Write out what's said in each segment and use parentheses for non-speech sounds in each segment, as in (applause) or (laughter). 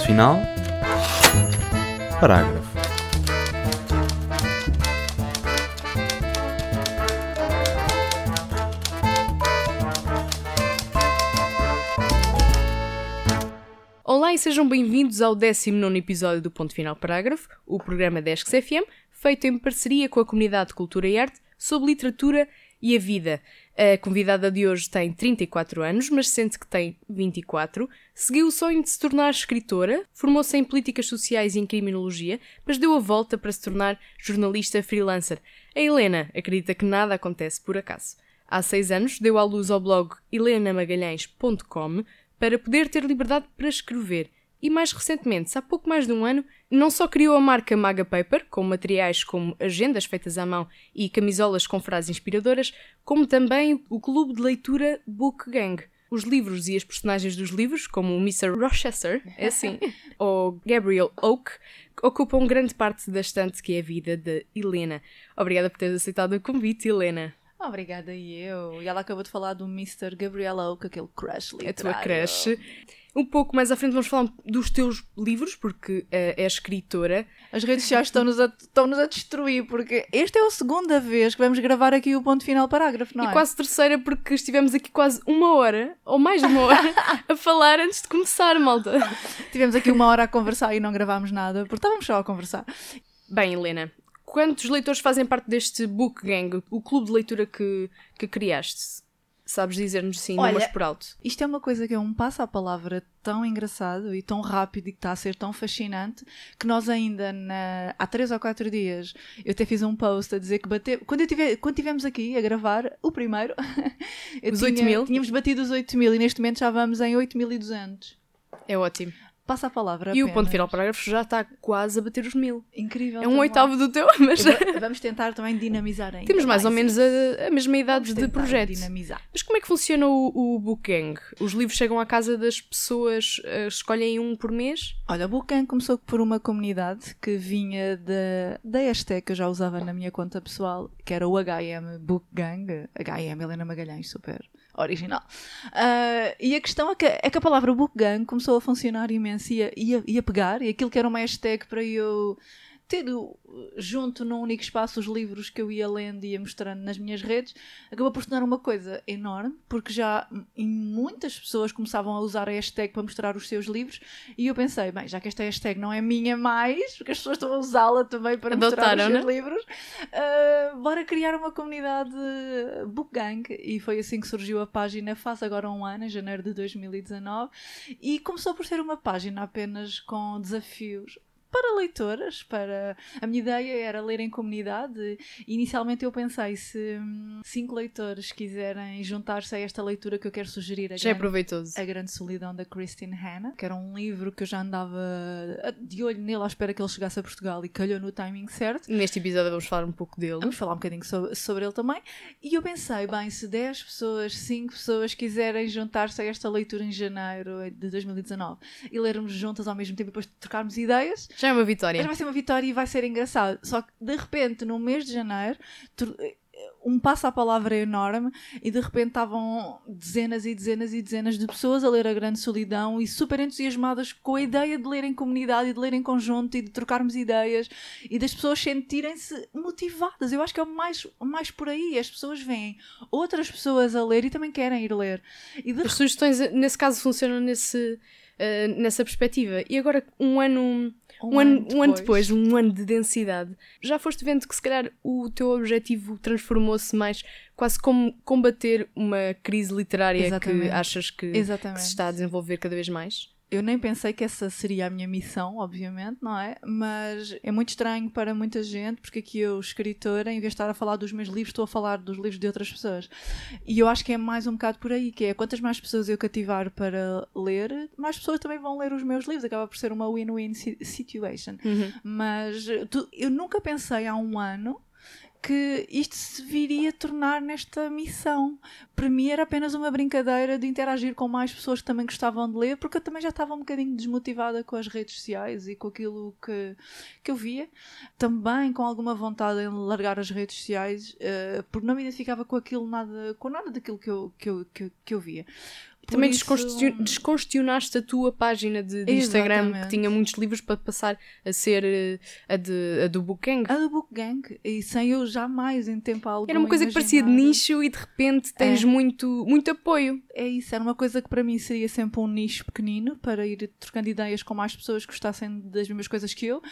Ponto final. Parágrafo. Olá e sejam bem-vindos ao 19 episódio do Ponto Final Parágrafo, o programa da ESCS FM, feito em parceria com a Comunidade de Cultura e Arte sobre literatura e a vida. A convidada de hoje tem 34 anos, mas sente que tem 24. Seguiu o sonho de se tornar escritora, formou-se em políticas sociais e em criminologia, mas deu a volta para se tornar jornalista freelancer. A Helena acredita que nada acontece por acaso. Há seis anos deu à luz ao blog helenamagalhães.com para poder ter liberdade para escrever. E mais recentemente, há pouco mais de um ano, não só criou a marca Maga Paper, com materiais como agendas feitas à mão e camisolas com frases inspiradoras, como também o clube de leitura Book Gang. Os livros e as personagens dos livros, como o Mr. Rochester, é assim, (laughs) ou Gabriel Oak, ocupam grande parte da estante que é a vida de Helena. Obrigada por teres aceitado o convite, Helena. Obrigada e eu. E ela acabou de falar do Mr. Gabriel Oak, aquele crush É a literário. tua crush. Um pouco mais à frente vamos falar dos teus livros, porque eh, é escritora. As redes sociais estão-nos a, estão-nos a destruir, porque esta é a segunda vez que vamos gravar aqui o ponto final parágrafo, não E é? quase terceira, porque estivemos aqui quase uma hora, ou mais de uma hora, (laughs) a falar antes de começar, malta. Tivemos aqui uma hora a conversar e não gravámos nada, porque estávamos só a conversar. Bem, Helena, quantos leitores fazem parte deste Book Gang, o clube de leitura que, que criaste? Sabes dizer-nos sim, Olha, números por alto. Isto é uma coisa que é um passo à palavra tão engraçado e tão rápido e que está a ser tão fascinante que nós ainda na- há três ou quatro dias eu até fiz um post a dizer que bateu quando, eu tive, quando tivemos aqui a gravar o primeiro (laughs) Os tinha- 8 mil? tínhamos batido os 8 mil e neste momento já vamos em 8200 É ótimo. Passa a palavra E o apenas. ponto final parágrafo já está quase a bater os mil. incrível É um oitavo do teu, (laughs) mas vamos tentar também dinamizar ainda temos mais ou menos a, a mesma idade Vamos de projeto. dinamizar Mas como é que funciona o, o Book Gang? Os livros chegam à casa das pessoas, eh, escolhem um por mês? Olha, o Bookgang começou por uma comunidade que vinha da, da hashtag que eu já usava na minha conta pessoal, que era o HM Bookgang. HM Helena Magalhães, super original. Ah, e a questão é que, é que a palavra Bookgang começou a funcionar imenso e a, e a- e a pegar, e aquilo que era uma hashtag para eu uh, junto num único espaço os livros que eu ia lendo e ia mostrando nas minhas redes, acabou por se tornar uma coisa enorme, porque já muitas pessoas começavam a usar a hashtag para mostrar os seus livros, e eu pensei, bem, já que esta hashtag não é minha mais, porque as pessoas estão a usá-la também para mostrar os seus livros, uh, bora criar uma comunidade Book Gang, e foi assim que surgiu a página faz agora um ano, em janeiro de 2019, e começou por ser uma página apenas com desafios para leitoras, para a minha ideia era ler em comunidade. Inicialmente eu pensei se hum, cinco leitores quiserem juntar-se a esta leitura que eu quero sugerir, a Já é grande, proveitoso. a grande Solidão da Christine Hanna, que era um livro que eu já andava de olho nele à espera que ele chegasse a Portugal e calhou no timing certo. Neste episódio vamos falar um pouco dele. Vamos falar um bocadinho sobre, sobre ele também. E eu pensei, bem, se 10 pessoas, 5 pessoas quiserem juntar-se a esta leitura em janeiro de 2019 e lermos juntas ao mesmo tempo e depois trocarmos ideias, Já é uma vitória. mas vai ser uma vitória e vai ser engraçado. Só que de repente, no mês de janeiro, tu- um passo à palavra enorme e de repente estavam dezenas e dezenas e dezenas de pessoas a ler A Grande Solidão e super entusiasmadas com a ideia de ler em comunidade e de ler em conjunto e de trocarmos ideias e das pessoas sentirem-se motivadas. Eu acho que é mais, mais por aí. As pessoas veem outras pessoas a ler e também querem ir ler. E de As sugestões, nesse caso, funcionam nesse, eh, nessa perspectiva. E agora, um ano, um, ano, um ano depois, um ano de densidade, já foste vendo que se calhar o teu objetivo transformou-se mais quase como combater uma crise literária que Exatamente. achas que, que se está a desenvolver cada vez mais? Eu nem pensei que essa seria a minha missão, obviamente, não é? Mas é muito estranho para muita gente, porque aqui eu, escritora, em vez de estar a falar dos meus livros, estou a falar dos livros de outras pessoas. E eu acho que é mais um bocado por aí, que é quantas mais pessoas eu cativar para ler, mais pessoas também vão ler os meus livros. Acaba por ser uma win-win si- situation. Mas tu- eu nunca pensei há um ano que isto se viria a tornar nesta missão. Para mim era apenas uma brincadeira de interagir com mais pessoas que também gostavam de ler, porque eu também já estava um bocadinho desmotivada com as redes sociais e com aquilo que, que eu via. Também com alguma vontade em largar as redes sociais, eh, porque não me identificava com aquilo nada, com nada daquilo que eu, que eu, que que eu via. Também isso- descongestionaste a tua página de, de Instagram, que tinha muitos livros, para passar a ser eh, a, de, a do Bookgang. A do Book Gang, e sem eu jamais em tempo algum Era uma coisa que parecia de imaginar. nicho e de repente tens É. muito, muito apoio. É isso, era uma coisa que para mim seria sempre um nicho pequenino para ir trocando ideias com mais pessoas que gostassem das mesmas coisas que eu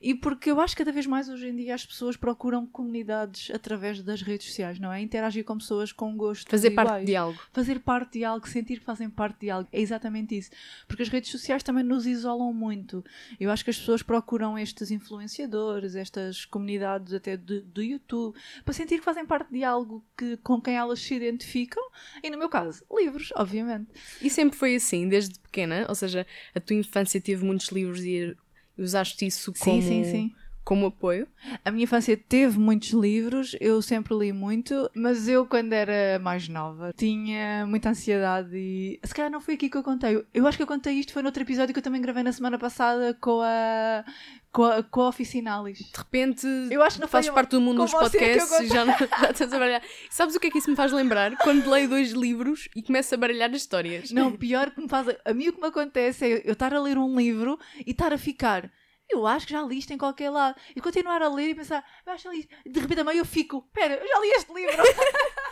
e porque eu acho que cada vez mais hoje em dia as pessoas procuram comunidades através das redes sociais, não é? Interagir com pessoas com gostos Fazer parte iguais. de algo. fazer parte de algo, sentir fazem parte de algo. É exatamente isso. Porque as redes sociais também nos isolam muito. Eu acho que as pessoas procuram estes influenciadores, estas comunidades até do, do YouTube, para sentir que fazem parte de algo que, com quem elas se identificam. E no meu caso, livros, obviamente. E sempre foi assim, desde pequena, ou seja, a tua infância teve muitos livros e usaste isso como, Sim, sim, sim. Como apoio. A minha infância teve muitos livros, eu sempre li muito, mas eu, quando era mais nova, tinha muita ansiedade e. Se calhar não foi aqui que eu contei. Eu- acho que eu contei isto, foi noutro episódio que eu também gravei na semana passada com a. com a, com a Oficinalis. De repente Eu acho que não fazes parte do mundo dos podcasts e já, não, (laughs) já estás a baralhar. Sabes o que é que isso me faz lembrar? Quando leio dois livros e começo a baralhar as histórias. Não, pior que me faz. A mim o que me acontece é eu estar a ler um livro e estar a ficar. Eu acho que já li isto em qualquer lado. E continuar a ler e pensar, eu acho que. De repente a meio eu fico, pera, eu já li este livro. (laughs)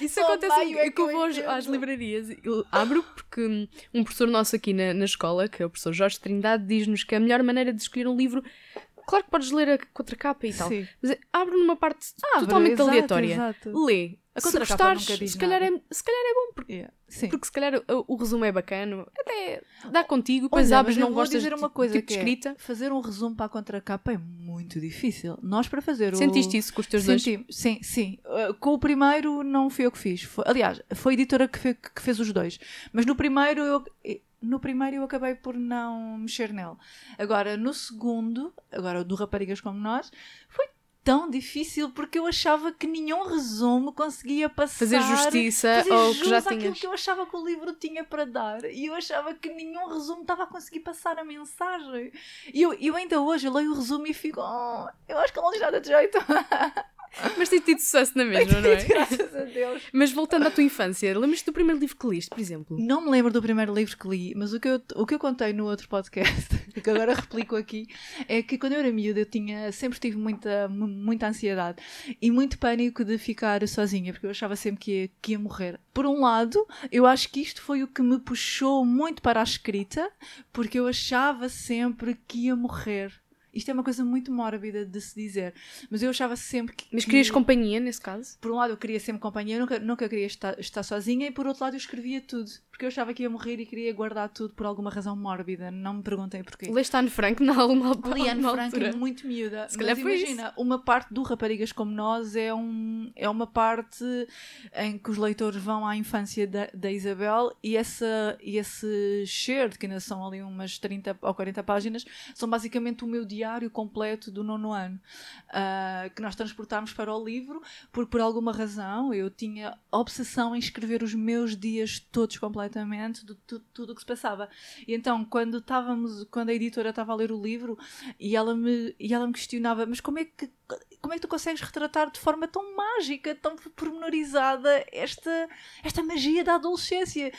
Isso Só acontece meio é que eu eu vou às, entendo. às livrarias e abro porque um professor nosso aqui na, na escola, que é o professor Jorge Trindade, diz-nos que a melhor maneira de escolher um livro, claro que podes ler a contracapa e tal, Sim. mas é, abre numa parte Abre, totalmente exato, aleatória, exato. lê. A Se gostares, se calhar, é, se calhar é bom, porque, Yeah. Porque se calhar o, o resumo é bacana, até dá contigo, depois Olha, abres, não gostas dizer uma coisa tipo que é, escrita. fazer um resumo para a contracapa é muito difícil. Nós para fazer o... Sentiste isso com os teus dois? Senti, sim, sim. Uh, com o primeiro não fui eu que fiz. Foi- aliás, foi a editora que, fe- que fez os dois. Mas no primeiro eu. No primeiro eu acabei por não mexer nele. Agora, no segundo, agora do Raparigas como Nós, foi tão difícil porque eu achava que nenhum resumo conseguia passar Fazer justiça fazer ao que já tinhas. que eu achava que o livro tinha para dar. E eu achava que nenhum resumo estava a conseguir passar a mensagem. E eu, eu ainda hoje eu leio o resumo e fico "Oh, eu acho que não diz nada de jeito (laughs) Mas tens tido sucesso na mesma, não é? graças a Deus Mas voltando à tua infância, lembras-te do primeiro livro que liste, por exemplo? não me lembro do primeiro livro que li mas o que eu, o que eu contei no outro podcast (laughs) que agora replico aqui é que quando eu era miúda eu tinha sempre tive muita mu- muita ansiedade e muito pânico de ficar sozinha porque eu achava sempre que ia, que ia morrer por um lado eu acho que isto foi o que me puxou muito para a escrita porque eu achava sempre que ia morrer isto é uma coisa muito mórbida de se dizer mas eu achava sempre que Mas que- querias companhia nesse caso? por um lado eu queria sempre companhia, nunca, nunca queria estar, estar sozinha, e por outro lado eu escrevia tudo, porque eu achava que ia morrer e queria guardar tudo por alguma razão mórbida, não me perguntem porquê. Leste Anne Frank na alguma Liane alguma Frank é muito miúda, Se calhar mas imagina, uma parte do Raparigas Como Nós é, um, é uma parte em que os leitores vão à infância da, da Isabel e, essa, e esse share, que ainda são ali umas 30 ou 40 páginas, são basicamente o meu diário completo do nono ano, ah, que nós transportámos para o livro, porque por alguma razão eu tinha obsessão em escrever os meus dias todos completamente, de tu- tudo o que se passava. E então, quando estávamos, quando a editora estava a ler o livro e ela me, e ela me questionava, mas como é que como é que tu consegues retratar de forma tão mágica, tão pormenorizada esta, esta magia da adolescência?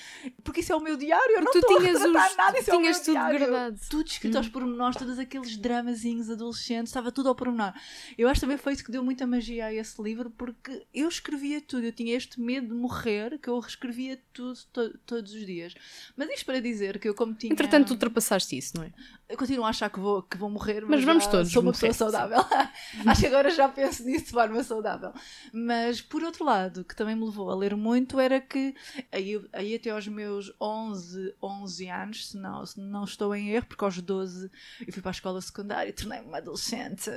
Porque isso é o meu diário, eu não Tu estou tinhas a retratar os- nada, isso é o tinhas tudo diário. guardado. Tudo escrito Hum. aos pormenores, todos aqueles dramazinhos adolescentes, estava tudo ao pormenor. Eu acho também foi isso que deu muita magia a esse livro, porque eu escrevia tudo, eu tinha este medo de morrer, que eu reescrevia tudo to- todos os dias. Mas isto para dizer que eu como tinha... Entretanto, ultrapassaste isso, não é? Eu continuo a achar que vou, que vou morrer, mas, Mas vamos todos sou uma morrer, pessoa saudável. (laughs) Acho que agora já penso nisso de forma saudável. Mas, por outro lado, que também me levou a ler muito, era que aí, aí até aos meus 11, 11 anos, se não, se não estou em erro, porque aos 12 eu fui para a escola secundária e tornei-me uma adolescente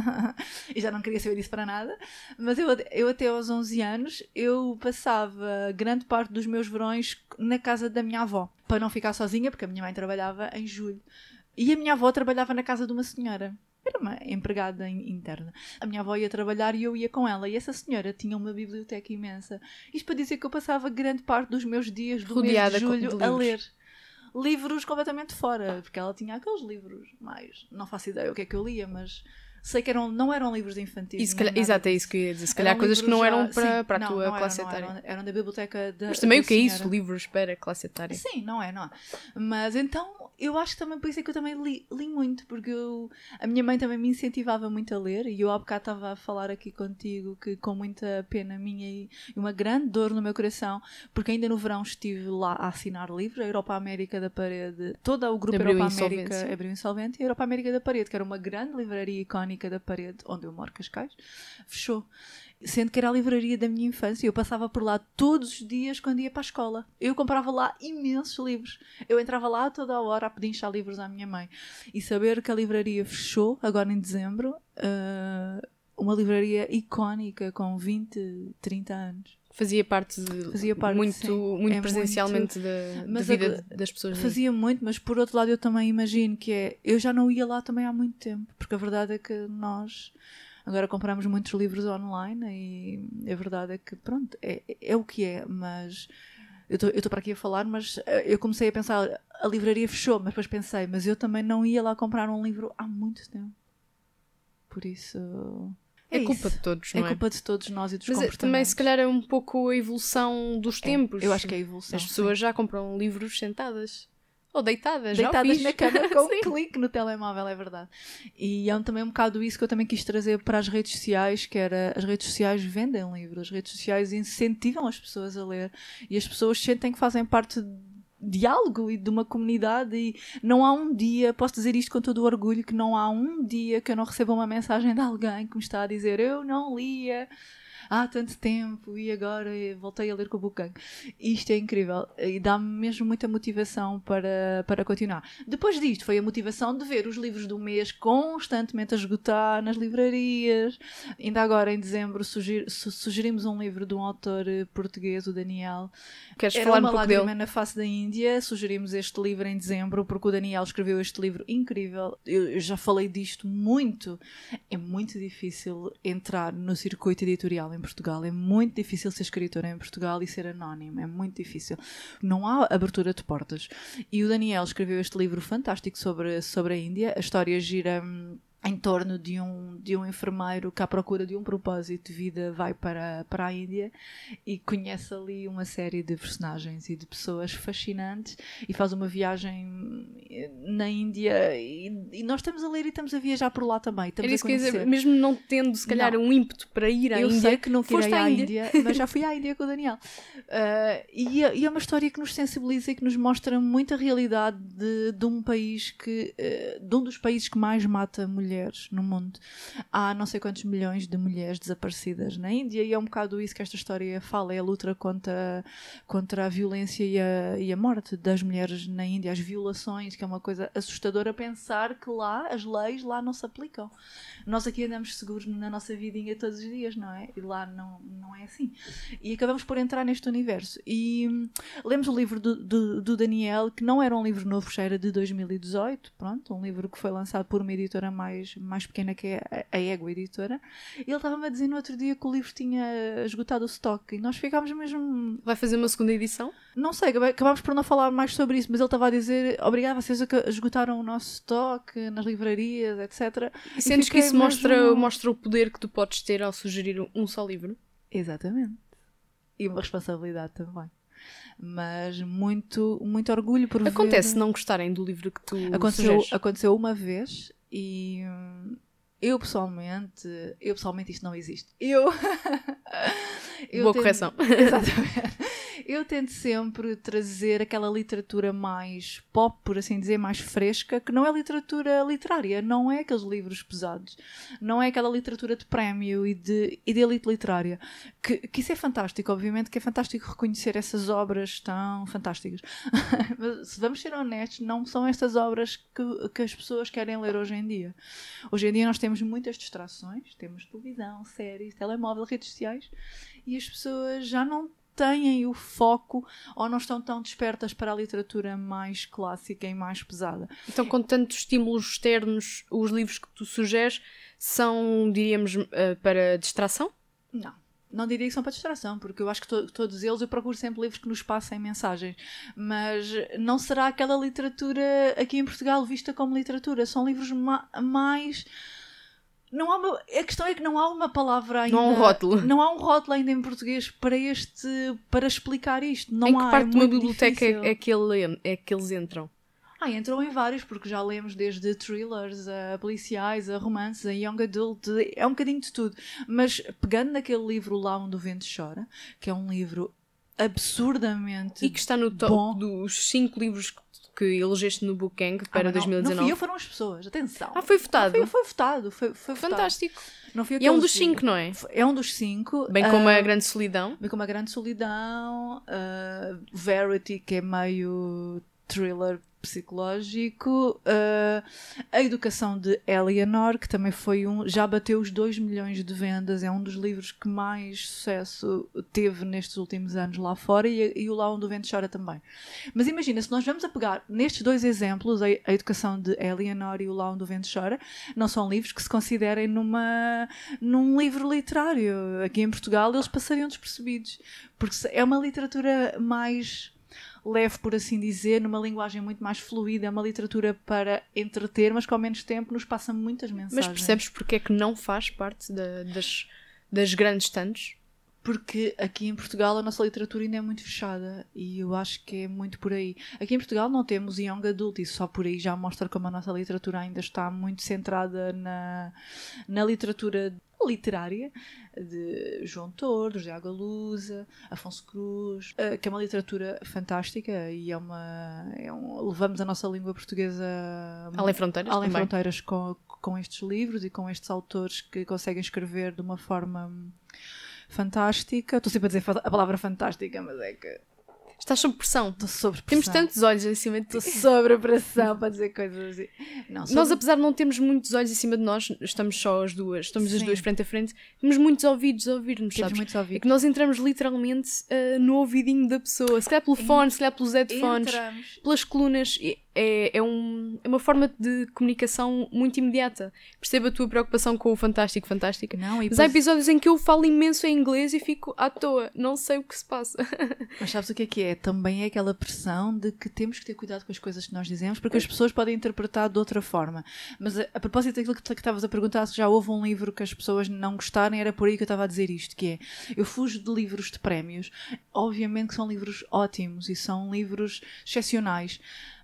(laughs) e já não queria saber disso para nada. Mas eu, eu até aos 11 anos, eu passava grande parte dos meus verões na casa da minha avó, para não ficar sozinha, porque a minha mãe trabalhava em julho. E a minha avó trabalhava na casa de uma senhora. Era uma empregada in- interna. A minha avó ia trabalhar e eu ia com ela. E essa senhora tinha uma biblioteca imensa. Isto para dizer que eu passava grande parte dos meus dias do Rodeada mês de julho de a ler. Livros completamente fora. Porque ela tinha aqueles livros mais... Não faço ideia o que é que eu lia, mas... sei que eram, não eram livros infantis. E nem calhar- exato, é isso que eu ia dizer. Se calhar coisas que não eram já- para, sim, para a não, tua não eram, classe não etária. eram, eram da biblioteca da Mas também da o que é isso? Livros para a classe etária. Sim, não é, não é. Mas então, eu acho que também por isso é que eu também li, li muito, porque eu- a minha mãe também me incentivava muito a ler, e eu há bocado estava a falar aqui contigo que com muita pena minha e uma grande dor no meu coração, porque ainda no verão estive lá a assinar livros, a Europa América da Parede, todo o grupo Abriu Europa. América abriu insolvente, e a Europa América da Parede, que era uma grande livraria icónica da Parede, onde eu moro, Cascais, fechou. Sendo que era a livraria da minha infância, eu passava por lá todos os dias quando ia para a escola. Eu comprava lá imensos livros. Eu entrava lá toda a hora a pedinchar livros à minha mãe. E saber que a livraria fechou, agora em dezembro, ah, uma livraria icónica com 20, 30 anos. Fazia parte, de- Fazia parte, muito, sim. muito É presencialmente da, da Mas vida agora- das pessoas. Fazia muito, mas por outro lado eu também imagino que é. Eu já não ia lá também há muito tempo, porque a verdade é que nós agora compramos muitos livros online e a verdade é que, pronto, é, é o que é, mas. Eu estou para aqui a falar, mas eh, eu comecei a pensar, a livraria fechou, mas depois pensei, mas eu também não ia lá comprar um livro há muito tempo. Por isso. É, culpa isso. de todos, É não é? culpa de todos nós e dos Mas é- comportamentos. também, se calhar, é um pouco a evolução dos É, tempos. Eu acho que é a evolução. As pessoas já compram livros sentadas. Ou deitadas, deitadas na cama (laughs) com Sim. um clique no telemóvel, é verdade. E é também um bocado isso que eu também quis trazer para as redes sociais, que era as redes sociais vendem livros, as redes sociais incentivam as pessoas a ler e as pessoas sentem que fazem parte de algo e de uma comunidade e não há um dia, posso dizer isto com todo o orgulho, que não há um dia que eu não receba uma mensagem de alguém que me está a dizer eu não lia há tanto tempo e agora voltei a ler com o Bucango. Isto é incrível e dá-me mesmo muita motivação para, para continuar. Depois disto, foi a motivação de ver os livros do mês constantemente a esgotar nas livrarias. Ainda agora, em dezembro, sugerimos um livro de um autor eh, português, o Daniel. Queres Era falar um uma pouco lágrima dele? na face da Índia. Sugerimos este livro em dezembro porque o Daniel escreveu este livro incrível. Eu eu já falei disto muito. É muito difícil entrar no circuito editorial em Portugal. É muito difícil ser escritora em Portugal e ser anónimo. É muito difícil. Não há abertura de portas. E o Daniel escreveu este livro fantástico sobre, sobre a Índia. A história gira. hum, em torno de um, de um enfermeiro que à procura de um propósito de vida vai para, para a Índia e conhece ali uma série de personagens e de pessoas fascinantes e faz uma viagem eh, naÍndia e, e nós estamos a ler e estamos a viajar por lá também. Estamos Era a isso que eu ia dizer, conhecer. mesmo não tendo, se calhar, Não. um ímpeto para ir à Eu Índia. sei que não foste à Índia. Índia, mas já fui à Índia com o Daniel. Ah, e, é- e é uma história que nos sensibiliza e que nos mostra muita realidade de, de um país que. eh, de um dos países que mais mata mulheres no mundo. Há não sei quantos milhões de mulheres desaparecidas na Índia e é um bocado isso que esta história fala: é a luta contra, contra a violência e a, e a morte das mulheres na Índia, as violações, que é uma coisa assustadora pensar que lá as leis lá não se aplicam. Nós aqui andamos seguros na nossa vidinha todos os dias, não é? E lá não, não é assim. E acabamos por entrar neste universo. E hum, lemos o livro do, do, do Daniel, que não era um livro novo, já era de 2018, pronto, um livro que foi lançado por uma editora mais, mais pequena que é a- Ego Editora. E ele estava-me a dizer no outro dia que o livro tinha esgotado o stock e nós ficámos mesmo Vai fazer uma segunda edição? não sei, acabámos por não falar mais sobre isso, mas ele estava a dizer obrigado, vocês esgotaram o nosso stock nas livrarias, etc. E sentes que isso mostra, mesmo- mostra o poder que tu podes ter ao sugerir um só livro? Exatamente. E uma responsabilidade também. Mas muito, muito orgulho por Acontece ver... não gostarem do livro que tu aconteceu, sugeres? aconteceu uma vez e hum, eu pessoalmente, eu pessoalmente isto não existe. Eu, (laughs) Boa correção. (laughs) Exatamente. Eu tento sempre trazer aquela literatura mais pop, por assim dizer, mais fresca, que não é literatura literária, não é aqueles livros pesados, não é aquela literatura de prémio e de, e de elite literária. Que, que isso é fantástico, obviamente que é fantástico reconhecer essas obras tão fantásticas. (laughs) Mas se vamos ser honestos, não são estas obras que, que as pessoas querem ler hoje em dia. Hoje em dia nós temos muitas distrações, temos televisão, séries, telemóvel, redes sociais, e as pessoas já não têm o foco ou não estão tão despertas para a literatura mais clássica e mais pesada. Então, com tantos estímulos externos, os livros que tu sugeres são, diríamos, eh, para distração? Não. Não diria que são para distração, porque eu acho que to- todos eles eu procuro sempre livros que nos passem mensagens, mas não será aquela literatura aqui em Portugal vista como literatura. São livros ma- mais Não há uma, a questão é que não há uma palavra ainda. Não há um rótulo. Não há um rótulo ainda em português para este. para explicar isto. Não em há, que parte é de uma biblioteca é, é que ele- é que eles entram? Ah, entram em vários, porque já lemos desde thrillers a policiais, a romances, a young adult, é um bocadinho de tudo. Mas pegando naquele livro lá onde o vento chora, que é um livro absurdamente E que está no top Bom. dos 5 livros que, que elegeste no Book Gang Ah, para mas não- 2019. Não fui eu, foram as pessoas, atenção. Ah, foi votado. Foi, foi votado, foi, foi votado. Fantástico. Não fui eu E é um dos. 5, não é? É um dos cinco. Bem como Ah, a Grande Solidão. Bem como a Grande Solidão, uh, Verity, que é meio thriller psicológico, uh, a Educação de Eleanor, que também foi um, já bateu os 2 milhões de vendas, é um dos livros que mais sucesso teve nestes últimos anos lá fora, e, e o Lá Onde o Vento Chora também. Mas imagina, se nós vamos a pegar nestes dois exemplos, a, a Educação de Eleanor e o Lá Onde o Vento Chora, não são livros que se considerem numa, num livro literário. Aqui em Portugal eles passariam despercebidos, porque é uma literatura mais leve, por assim dizer, numa linguagem muito mais fluida, é uma literatura para entreter, mas que ao menos tempo nos passa muitas mensagens. Mas percebes porque é que não faz parte da- das, das grandes tantos? Porque aqui em Portugal a nossa literatura ainda é muito fechada e eu acho que é muito por aí. Aqui em Portugal não temos young adult e só por aí já mostra como a nossa literatura ainda está muito centrada na, na literatura literária de João Tordo, José Agalusa, Afonso Cruz, eh, que é uma literatura fantástica e é uma é um- levamos a nossa língua portuguesa Além fronteiras além também. fronteiras com, com estes livros e com estes autores que conseguem escrever de uma forma fantástica. Estou sempre a dizer a palavra fantástica, mas é que Estás sob pressão. estou sobre Temos pressão. tantos olhos em cima de ti. Estou sobre pressão para dizer coisas assim. Não, Nós, sobre- apesar de não termos muitos olhos em cima de nós, estamos só as duas, estamos as Sim. duas frente a frente, temos muitos ouvidos a ouvir-nos, temos sabes? muitos É ouvidos. que nós entramos literalmente ah, no ouvidinho da pessoa, se calhar pelo fone, se calhar pelos headphones, Entramos. pelas colunas. E É, é, um- é uma forma de comunicação muito imediata. Percebo a tua preocupação com o fantástico, fantástica. Não, Mas há episódios em que eu falo imenso em inglês e fico à toa, não sei o que se passa. (laughs) Mas sabes o que é que é? Também é aquela pressão de que temos que ter cuidado com as coisas que nós dizemos, porque as pessoas podem interpretar de outra forma. Mas a, a propósito daquilo que estavas a perguntar, se já houve um livro que as pessoas não gostarem, era por aí que eu estava a dizer isto, que é, eu fujo de livros de prémios, obviamente que são livros ótimos e são livros excepcionais,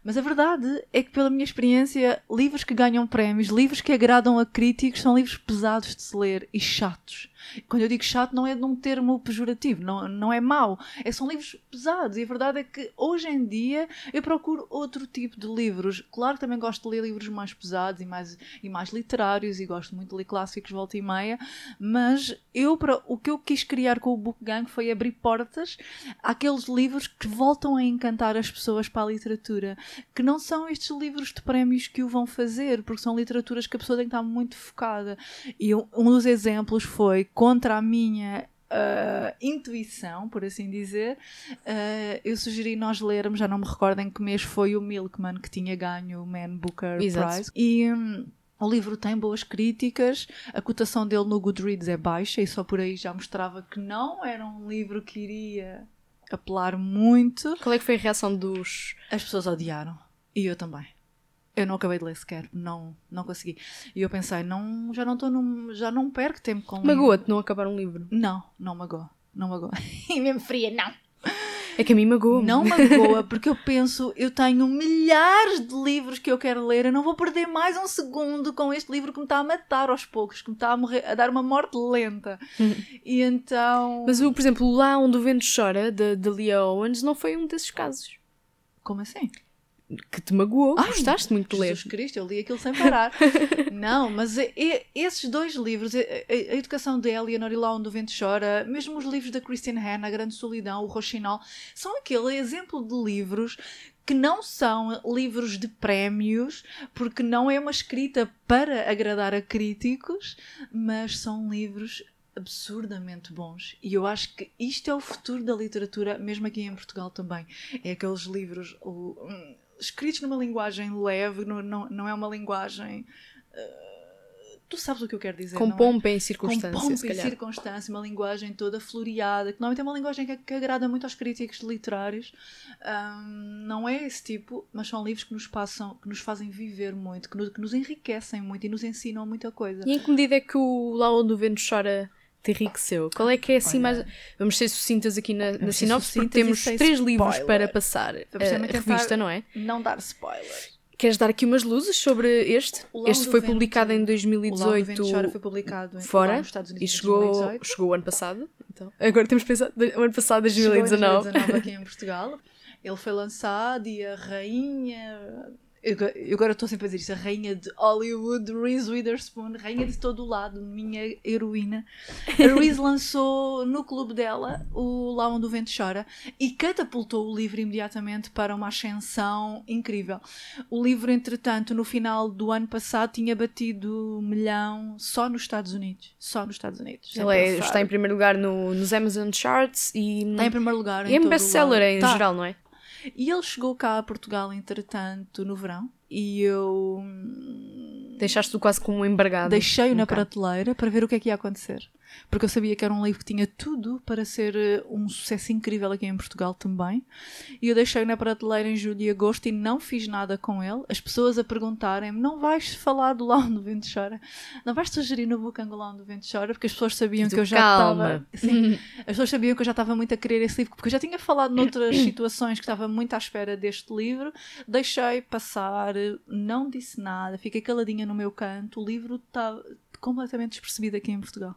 mas a verdade é que, pela minha experiência, livros que ganham prémios, livros que agradam a críticos, são livros pesados de se ler e chatos. Quando eu digo chato, não é num termo pejorativo, não, não é mau. É, são livros pesados. E a verdade é que, hoje em dia, eu procuro outro tipo de livros. Claro que também gosto de ler livros mais pesados e mais, e mais literários, e gosto muito de ler clássicos volta e meia, mas eu, para, o que eu quis criar com o Book Gang foi abrir portas àqueles livros que voltam a encantar as pessoas para a literatura que não são estes livros de prémios que o vão fazer, porque são literaturas que a pessoa tem que estar muito focada. E um, um dos exemplos foi contra a minha ah, intuição, por assim dizer, ah, eu sugeri nós lermos, já não me recordo em que mês foi o Milkman que tinha ganho o Man Booker Exato. Prize. E hum, o livro tem boas críticas, a cotação dele no Goodreads é baixa e só por aí já mostrava que não era um livro que iria apelar muito. Qual é que foi a reação dos. As pessoas odiaram. E eu também. Eu não acabei de ler sequer, não, não consegui. E eu pensei, não, já não estou num, já não perco tempo com. Magoa-te não acabar um livro. Não, não magoa. Não magoa. (laughs) e mesmo fria, não. É que a mim magoa. Não magoa, porque eu penso, eu tenho milhares de livros que eu quero ler, eu não vou perder mais um segundo com este livro que me está a matar aos poucos, que me está a, morrer, a dar uma morte lenta. e então. Mas, por exemplo, lá onde o vento chora, de, de Leah Owens, não foi um desses casos. Como assim? Que te magoou. Ai, Gostaste muito de ler. Jesus Cristo, eu li aquilo sem parar. (laughs) não, mas e- e- esses dois livros, a, a- a Educação de Eleanor e Lá Onde o Vento Chora, mesmo os livros da Christian Hanna, A Grande Solidão, O Rochinol, são aquele exemplo de livros que não são livros de prémios, porque não é uma escrita para agradar a críticos, mas são livros absurdamente bons. E eu acho que isto é o futuro da literatura, mesmo aqui em Portugal também. É aqueles livros hum, escritos numa linguagem leve, não, não, não é uma linguagem uh, tu sabes o que eu quero dizer. Com não é? pompa em com circunstância, pompa e calhar. circunstância, uma linguagem toda floreada, que normalmente é uma linguagem que, que agrada muito aos críticos literários. Ahm, não é esse tipo, mas são livros que nos passam, que nos fazem viver muito, que nos, que nos enriquecem muito e nos ensinam muita coisa. E em que medida é que o Lá onde o vento chora te enriqueceu? Qual é que é assim Olha, mais. Vamos ser sucintas aqui na, na sinopse, porque e temos três livros spoiler. para passar Vamos tentar- revista, não é? Não dar spoiler. Queres dar aqui umas luzes sobre este? O Este o foi vento- publicado em O Lá onde o 2018 Vento Chora foi publicado em, fora nos Estados e Unidos em chegou, 2018. chegou o ano passado. Então, agora temos pensado o ano passado, Chegou em 2019. 2019 aqui em (laughs) Portugal. Ele foi lançado e a rainha. Eu agora- eu agora estou sempre a dizer isto. A rainha de Hollywood, Reese Witherspoon, rainha de todo o lado, minha heroína. A Reese (laughs) lançou no clube dela o Lá Onde o Vento Chora e catapultou o livro imediatamente para uma ascensão incrível. O livro, entretanto, no final do ano passado, tinha batido um milhão só nos Estados Unidos. Só nos Estados Unidos. Ele é- está em primeiro lugar no- nos Amazon Charts e, Está em primeiro lugar. e em é um todo o best-seller em Tá. geral, não é? E ele chegou cá a Portugal, entretanto, no verão. E eu hum, Deixaste-o quase como um embargado. deixei-o um na bocado. prateleira para ver o que é que ia acontecer. Porque eu sabia que era um livro que tinha tudo para ser eh, um sucesso incrível aqui em Portugal também. E eu deixei-o na prateleira em julho e agosto e não fiz nada com ele. As pessoas a perguntarem-me: não vais falar do Lá onde o Vento Chora? Não vais sugerir no Book Lá onde o Vento Chora? Porque as pessoas sabiam tu, que eu já calma. estava. Sim, (laughs) as pessoas sabiam que eu já estava muito a querer esse livro, porque eu já tinha falado noutras (coughs) situações que estava muito à espera deste livro. Deixei passar, não disse nada, fiquei caladinha no meu canto. O livro está completamente despercebido aqui em Portugal.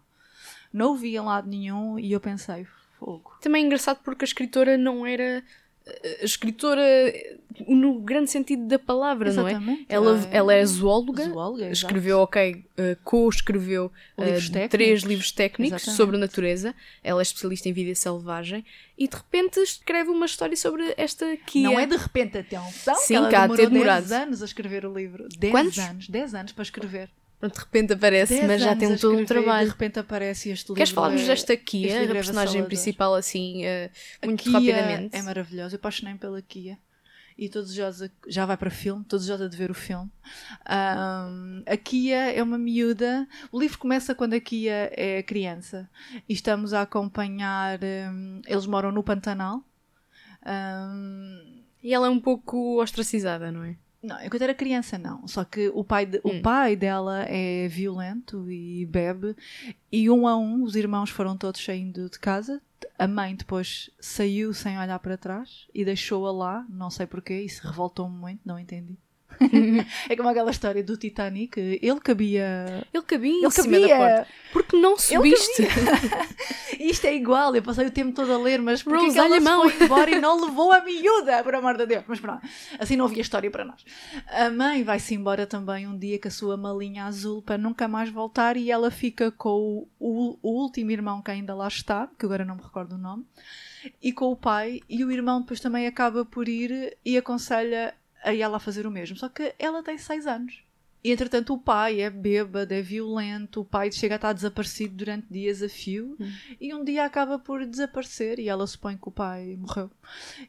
Não o vi em lado nenhum e eu pensei, fogo. Também é engraçado porque a escritora não era eh, a escritora eh, no grande sentido da palavra, não é? Exatamente. Ela, É- ela é zoóloga, Zoóloga, escreveu, ok, eh, co-escreveu Livros técnicos. três livros técnicos Exatamente. sobre natureza. Ela é especialista em vida selvagem e de repente escreve uma história sobre esta Kia. Não é de repente, atenção, Sim, que ela cá, demorou demorado. 10 anos a escrever o livro. 10 Quantos? anos, 10 anos para escrever. De repente aparece, 10 mas já tem a todo um trabalho. De repente aparece este livro. Queres falar-nos é- desta Kia, a é personagem avassalador. principal, assim, A muito Kia rapidamente? É maravilhosa, eu apaixonei-me pela Kia. E todos desejosa, já vai para filme, todos desejosa de ver o filme. Ahm, a Kia é uma miúda. O livro começa quando a Kia é criança e estamos a acompanhar. hum, eles moram no Pantanal. Ahm, E ela é um pouco ostracizada, não é? Não, enquanto era criança, não. Só que o pai, de- o pai dela é violento e bebe. E um a um, os irmãos foram todos saindo de casa. A mãe depois saiu sem olhar para trás e deixou-a lá. Não sei porquê. Isso revoltou-me muito, não entendi. (laughs) é como aquela história do Titanic. Ele cabia. Ele cabia em Ele cima da cabia. porta. Porque não subiste? (laughs) Isto é igual, eu passei o tempo todo a ler, mas porque Rose, que ela mão. foi embora e não levou a miúda, por amor de Deus. Mas pronto, assim não havia história para nós. A mãe vai-se embora também um dia com a sua malinha azul para nunca mais voltar e ela fica com o, o- o último irmão que ainda lá está, que agora não me recordo o nome, e com o pai, e o irmão depois também acaba por ir e aconselha a ela a fazer o mesmo. Só que ela tem seis anos. E entretanto o pai é bêbado, é violento, o pai chega a estar desaparecido durante dias a fio e um dia acaba por desaparecer e ela supõe que o pai morreu.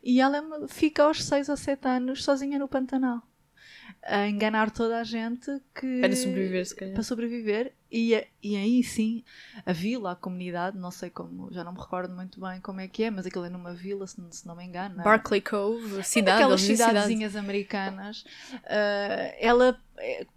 E ela fica aos 6 ou 7 anos sozinha no Pantanal. A enganar toda a gente que. Para sobreviver, se calhar. Para sobreviver. E, e aí sim, a vila, a comunidade, não sei como, já não me recordo muito bem como é que é, mas aquilo é numa vila, se, se não me engano. é? Barclay Cove, cidade, Aquelas dizem cidade. cidadezinhas americanas, ah, ela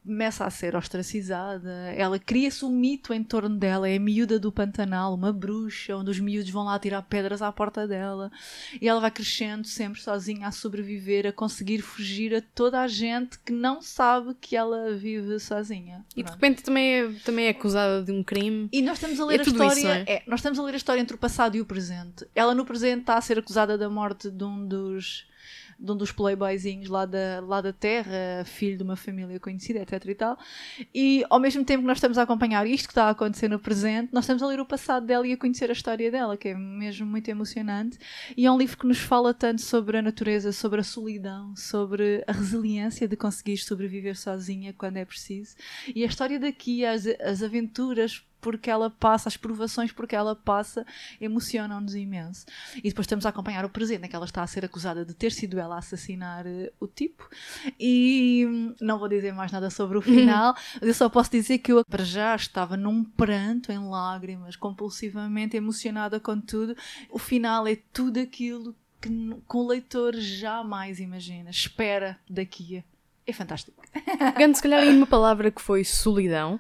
começa a ser ostracizada, ela cria-se um mito em torno dela, é a miúda do Pantanal, uma bruxa, onde os miúdos vão lá tirar pedras à porta dela, e ela vai crescendo sempre sozinha a sobreviver, a conseguir fugir a toda a gente que não sabe que ela vive sozinha. E de repente também é, também é acusada de um crime. E nós estamos a ler É a isso, história. não é? é, nós estamos a ler a história entre o passado e o presente. Ela no presente está a ser acusada da morte de um dos de um dos playboyzinhos lá da, lá da terra, filho de uma família conhecida, etc e tal. E ao mesmo tempo que nós estamos a acompanhar isto que está a acontecer no presente, nós estamos a ler o passado dela e a conhecer a história dela, que é mesmo muito emocionante. E é um livro que nos fala tanto sobre a natureza, sobre a solidão, sobre a resiliência de conseguir sobreviver sozinha quando é preciso. E a história daqui, as, as aventuras porque ela passa, as provações porque ela passa, emocionam-nos imenso. E depois estamos a acompanhar o presente, em que ela está a ser acusada de ter sido ela a assassinar uh, o tipo. E hum, não vou dizer mais nada sobre o (laughs) final, mas eu só posso dizer que eu para já estava num pranto, em lágrimas, compulsivamente emocionada com tudo. O final é tudo aquilo que, que o leitor jamais imagina, espera daqui a é fantástico. Pegando se calhar em uma palavra que foi solidão,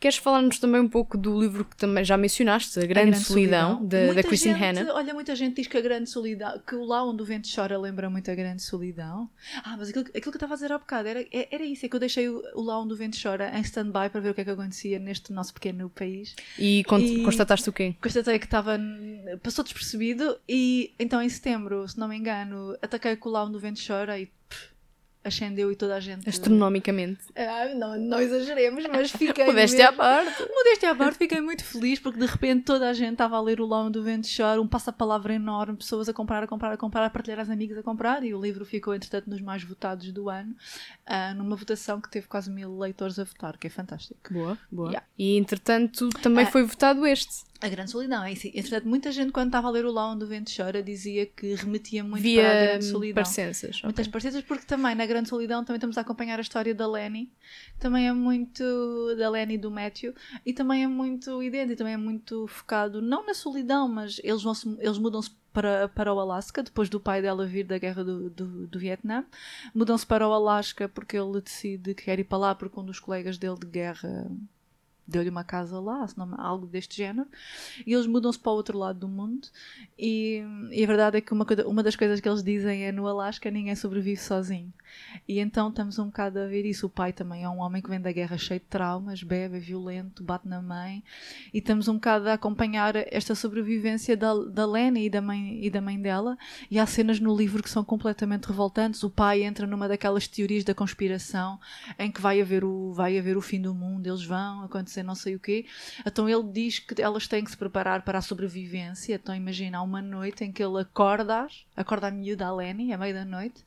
queres falar-nos também um pouco do livro que também já mencionaste, A Grande, a grande Solidão, solidão. Da, da Christine Hanna? Olha, muita gente diz que a Grande Solidão, que o Lá Onde o Vento Chora lembra muito a Grande Solidão. Ah, mas aquilo, aquilo que eu estava a dizer há bocado era, é, era isso, é que eu deixei o, o Lá Onde o Vento Chora em stand-by para ver o que é que acontecia neste nosso pequeno país. E, e constataste o quê? Constatei que estava, passou despercebido e então em setembro, se não me engano, ataquei com o Lá Onde o Vento Chora e ascendeu e toda a gente. Astronomicamente. Ah, não, não exageremos, mas (laughs) fiquei. Modéstia à parte. Modéstia à parte, fiquei muito feliz porque de repente toda a gente estava a ler o Lão do Vento Chora, um passa-palavra enorme, pessoas a comprar, a comprar, a comprar, a partilhar as amigas a comprar e o livro ficou, entretanto, nos mais votados do ano, uh, numa votação que teve quase mil leitores a votar, que é fantástico. Boa, boa. Yeah. E entretanto também uh, foi votado este. A grande solidão, é isso. Entretanto, muita gente, quando estava a ler o Lá onde o vento chora, dizia que remetia muito Via para a grande solidão. Parecenças, Muitas okay. parecenças, porque também na grande solidão também estamos a acompanhar a história da Lenny, também é muito da Lenny e do Matthew, e também é muito idêntico, também é muito focado, não na solidão, mas eles, vão eles mudam-se para, para o Alasca, depois do pai dela vir da guerra do, do, do Vietnã. Mudam-se para o Alasca porque ele decide que quer ir para lá porque um dos colegas dele de guerra deu-lhe uma casa lá, algo deste género, e eles mudam-se para o outro lado do mundo. E, e a verdade é que uma, uma das coisas que eles dizem é no Alasca ninguém sobrevive sozinho. E então estamos um bocado a ver isso. O pai também é um homem que vem da guerra cheio de traumas, bebe, é violento, bate na mãe, e estamos um bocado a acompanhar esta sobrevivência da, da Lena e da, mãe, e da mãe dela. E há cenas no livro que são completamente revoltantes. O pai entra numa daquelas teorias da conspiração em que vai haver o, vai haver o fim do mundo, eles vão acontecer não sei o quê. Então ele diz que elas têm que se preparar para a sobrevivência. Então imagina, uma noite em que ele acorda, acorda a miúda, a Lenny, à meia da noite,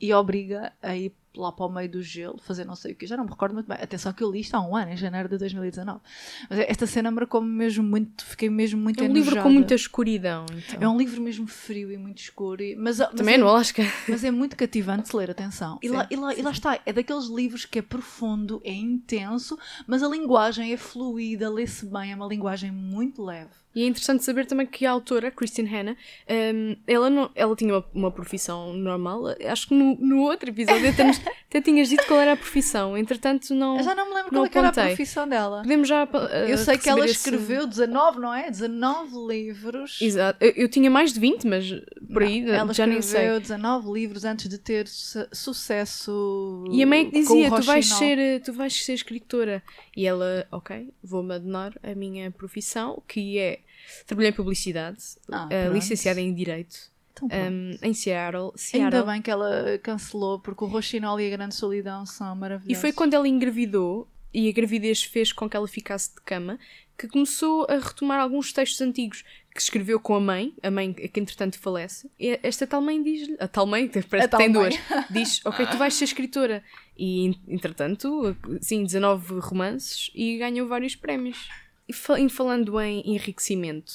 e obriga a ir lá para o meio do gelo, fazer não sei o que, já não me recordo muito bem. Atenção que eu li isto há um ano, em janeiro de 2019. Mas esta cena marcou-me mesmo muito, fiquei mesmo muito É um enojada. livro com muita escuridão. Então. É um livro mesmo frio e muito escuro. E, mas, Também mas é no Alasca. Mas é muito cativante de ler, atenção. E, sim, lá, e, lá, e lá está, é daqueles livros que é profundo, é intenso, mas a linguagem é fluida, lê-se bem, é uma linguagem muito leve. E é interessante saber também que a autora, Christine Hanna, um, ela, não, ela tinha uma, uma, profissão normal. Acho que no, no outro episódio até, nos, até tinhas dito qual era a profissão. Entretanto, não. Eu já não me lembro não qual é era a profissão dela. Podemos já. Uh, eu sei que ela escreveu esse... 19, não é? 19 livros. Exato. Eu, eu, tinha mais de 20, mas por aí não, ela já nem sei. Ela escreveu 19 livros antes de ter su sucesso. E a mãe que dizia: tu vais, ser, tu vais ser escritora. E ela, ok, vou-me adonar a minha profissão, que é Trabalhei em publicidade, ah, uh, licenciada em Direito. Um, em Seattle, Seattle. Ainda bem que ela cancelou, porque o Roxinol e a Grande Solidão são maravilhosos. E foi quando ela engravidou e a gravidez fez com que ela ficasse de cama que começou a retomar alguns textos antigos que escreveu com a mãe, a mãe que entretanto falece. E esta tal mãe diz-lhe, a tal mãe, parece que tem mãe. duas, diz: (laughs) Ok, tu vais ser escritora. E entretanto, sim, 19 romances e ganhou vários prémios. E falando em enriquecimento,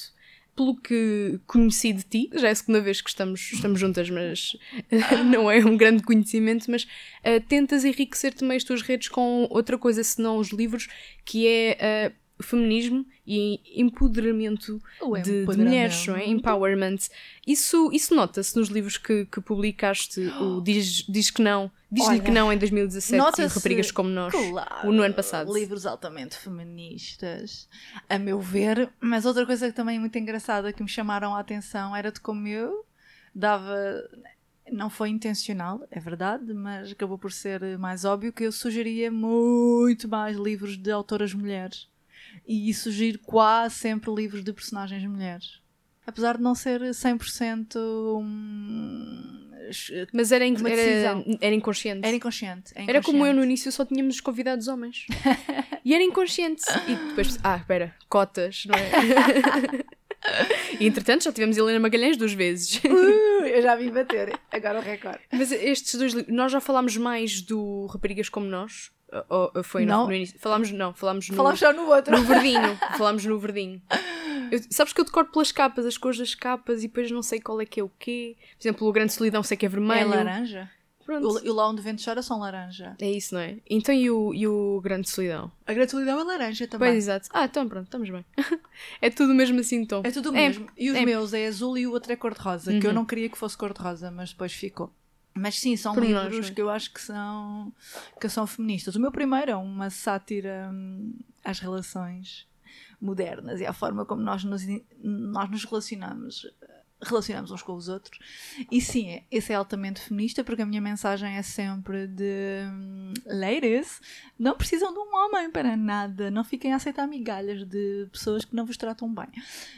pelo que conheci de ti, já é a segunda vez que estamos, estamos juntas, mas (laughs) não é um grande conhecimento, mas uh, tentas enriquecer também as tuas redes com outra coisa senão os livros, que é uh, feminismo e empoderamento, de, de, mulheres, não é? Empowerment. Isso, isso nota-se nos livros que, que publicaste, o (gasps) Diz, diz que não, diz-lhe que não em 2017 e Raparigas como Nós, claro, no ano passado. Livros altamente feministas, a meu ver. Mas outra coisa que também é muito engraçada que me chamaram a atenção era de como eu dava não foi intencional, é verdade, mas acabou por ser mais óbvio que eu sugeria muito mais livros de autoras mulheres e surgir quase sempre livros de personagens mulheres. Apesar de não ser 100% um, mas era, era, era inconsciente. Era inconsciente. É era como eu no início só tínhamos convidados homens. (laughs) e era inconsciente. E depois, ah, espera, cotas, não é? (laughs) e entretanto já tivemos Helena Magalhães duas vezes. Uh, eu já vim bater, agora o recorde. Mas estes dois livros, nós já falámos mais do Raparigas Como Nós, Ou, ou foi no- Não. no início? Falámos, não, falámos no, Falámos já no outro. no verdinho. falámos no verdinho. Eu- sabes que eu decoro pelas capas, as cores das capas e depois não sei qual é que é o quê. Por exemplo, o Grande Solidão sei que é É vermelho. laranja. Pronto. O, e lá onde o vento chora são laranja. É isso, não é? Então e o, e o Grande Solidão? A gratuidade é laranja também. Pois, exato. Ah, então pronto, estamos bem. (laughs) é tudo mesmo assim tom. É tudo o É, mesmo. e os é. meus é azul e o outro é cor-de-rosa, que eu Uhum. não queria que fosse cor-de-rosa, mas depois ficou. Mas sim, são livros que eu acho que são, que são feministas. O meu primeiro é uma sátira hum, às relações modernas e à forma como nós nos, nós nos relacionamos relacionamos uns com os outros e sim, é- esse é altamente feminista porque a minha mensagem é sempre de hum, ladies, não precisam de um homem para nada, não fiquem a aceitar migalhas de pessoas que não vos tratam bem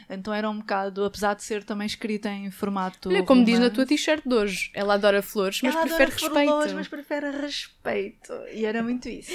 então era um bocado, apesar de ser também escrita em formato Olha, como diz na romance, tua t-shirt de hoje. Ela adora flores, mas ela prefere adora respeito. flores, mas prefere respeito. E era muito isso.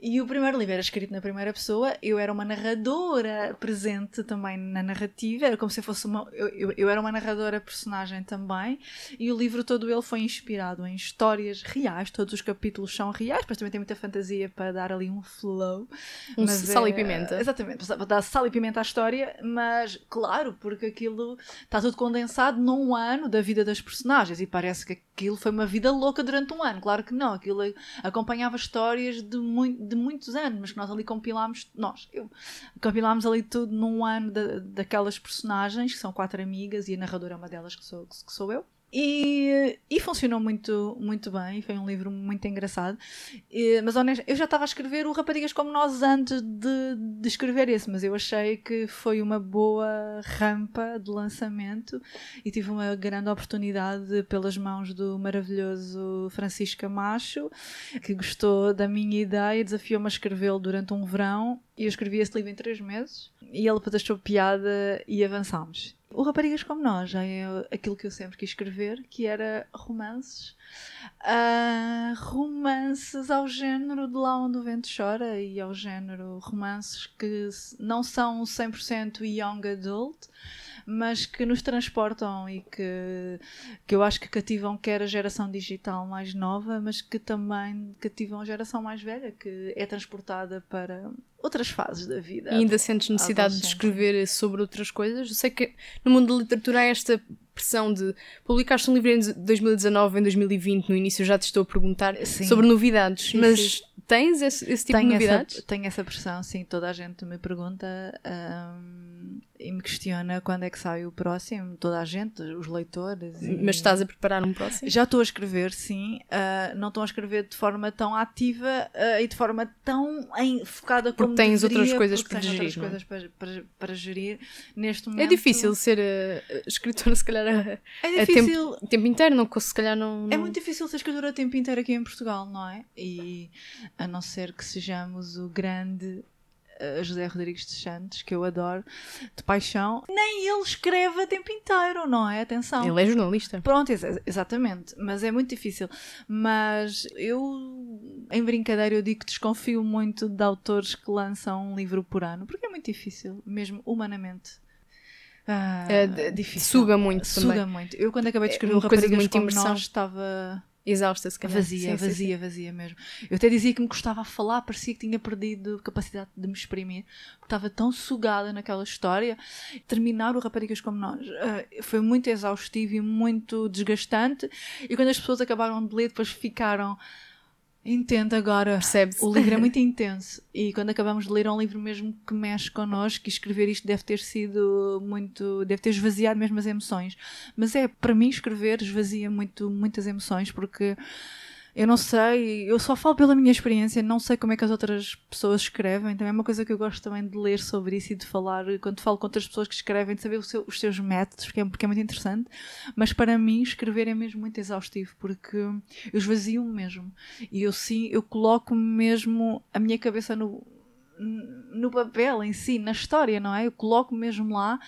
E o primeiro livro era escrito na primeira pessoa, eu era uma narradora presente também na narrativa, era como se eu fosse uma. Eu, eu, eu era uma narradora personagem também, e o livro todo ele foi inspirado em histórias reais, todos os capítulos são reais, mas também tem muita fantasia para dar ali um flow. Um Mas sal e é- pimenta. Exatamente, para dar sal e pimenta à história, mas claro, porque aquilo está tudo condensado num ano da vida das personagens e parece que aquilo foi uma vida louca durante um ano. Claro que não, aquilo acompanhava histórias de, mui- de muitos anos, mas que nós ali compilámos, nós, eu, compilámos ali tudo num ano da- daquelas personagens, que são quatro amigas e a narradora é uma delas que sou, que sou eu. E, e funcionou muito, muito bem, foi um livro muito engraçado. E- mas honest, eu já estava a escrever o Raparigas como Nós antes de, de escrever esse, mas eu achei que foi uma boa rampa de lançamento e tive uma grande oportunidade pelas mãos do maravilhoso Francisco Camacho, que gostou da minha ideia e desafiou-me a escrevê-lo durante um verão. E eu escrevi esse livro em três meses e ele achou piada e avançámos. O Raparigas como Nós já é aquilo que eu sempre quis escrever, que era romances. Ah, romances ao género de Lá Onde o Vento Chora e ao género romances que não são 100% young adult, mas que nos transportam e que, que eu acho que cativam quer a geração digital mais nova, mas que também cativam a geração mais velha, que é transportada para outras fases da vida. E ainda sentes necessidade de escrever sobre outras coisas? Eu sei que no mundo da literatura há esta pressão de publicaste um livro em 2019, em 2020, no início já te estou a perguntar Sim. sobre novidades, Sim, mas sim. tens esse, esse tipo de tenho novidades? essa, tenho essa pressão, sim. Toda a gente me pergunta ahm, e me questiona quando é que sai o próximo. Toda a gente, os leitores. e- Mas estás a preparar um próximo? Já estou a escrever, sim. Ah, não estou a escrever de forma tão ativa ah, e de forma tão em- focada como tens outras deveria, coisas porque para gerir, não é? outras coisas para, para, para gerir neste momento. É difícil ser uh, escritora, se calhar, a, É a difícil. tempo, tempo inteiro, não, se calhar não... É não- muito difícil ser escritora a tempo inteiro aqui em Portugal, não é? E a não ser que sejamos o grande eh, José Rodrigues de Santos, que eu adoro, de paixão, nem ele escreve a tempo inteiro, não é? Atenção. Ele é jornalista. Pronto, exa- exatamente, mas é muito difícil. Mas eu, em brincadeira, eu digo que desconfio muito de autores que lançam um livro por ano, porque é muito difícil, mesmo humanamente. Ah, É, difícil. suga muito Suga também. muito. Eu, quando acabei de É escrever uma o Raparigas como imersão. nós, estava Exausta, se calhar. vazia, Sim, sim, vazia, vazia mesmo. Eu até dizia que me custava a falar, parecia que tinha perdido capacidade de me exprimir, porque estava tão sugada naquela história. Terminar o Raparigas como nós ah, foi muito exaustivo e muito desgastante. E quando as pessoas acabaram de ler, depois ficaram. Entendo agora. Percebe-se. O livro é muito intenso e quando acabamos de ler é um livro mesmo que mexe connosco e escrever isto deve ter sido muito, deve ter esvaziado mesmo as emoções. Mas é, para mim escrever esvazia muito, muitas emoções porque eu não sei, eu só falo pela minha experiência, não sei como é que as outras pessoas escrevem. Também é uma coisa que eu gosto também de ler sobre isso e de falar, quando falo com outras pessoas que escrevem, de saber seu- os seus métodos, porque é, porque é muito interessante. Mas para mim, escrever é mesmo muito exaustivo, porque eu esvazio-me mesmo. E eu sim, eu coloco mesmo a minha cabeça no, no papel em si, na história, não é? Eu coloco mesmo lá